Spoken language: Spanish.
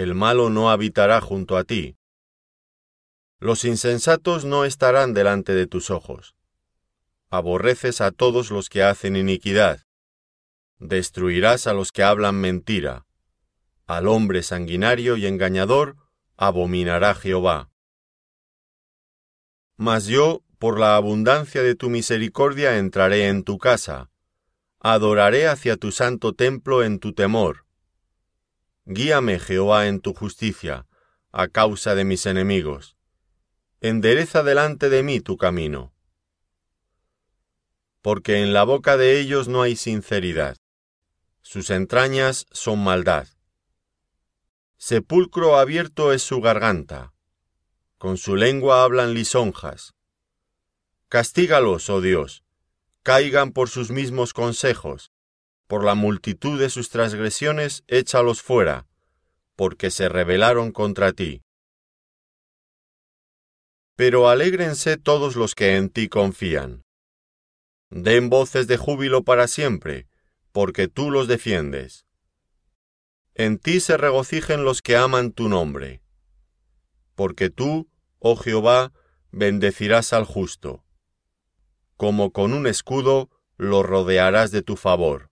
el malo no habitará junto a ti. Los insensatos no estarán delante de tus ojos. Aborreces a todos los que hacen iniquidad. Destruirás a los que hablan mentira. Al hombre sanguinario y engañador abominará Jehová. Mas yo, por la abundancia de tu misericordia, entraré en tu casa. Adoraré hacia tu santo templo en tu temor Guíame, Jehová, en tu justicia, a causa de mis enemigos. Endereza delante de mí tu camino. Porque en la boca de ellos no hay sinceridad. Sus entrañas son maldad. Sepulcro abierto es su garganta. Con su lengua hablan lisonjas. Castígalos, oh Dios, caigan por sus mismos consejos, por la multitud de sus transgresiones échalos fuera, porque se rebelaron contra ti. Pero alégrense todos los que en ti confían. Den voces de júbilo para siempre, porque tú los defiendes. En ti se regocijen los que aman tu nombre. Porque tú, oh Jehová, bendecirás al justo. Como con un escudo lo rodearás de tu favor.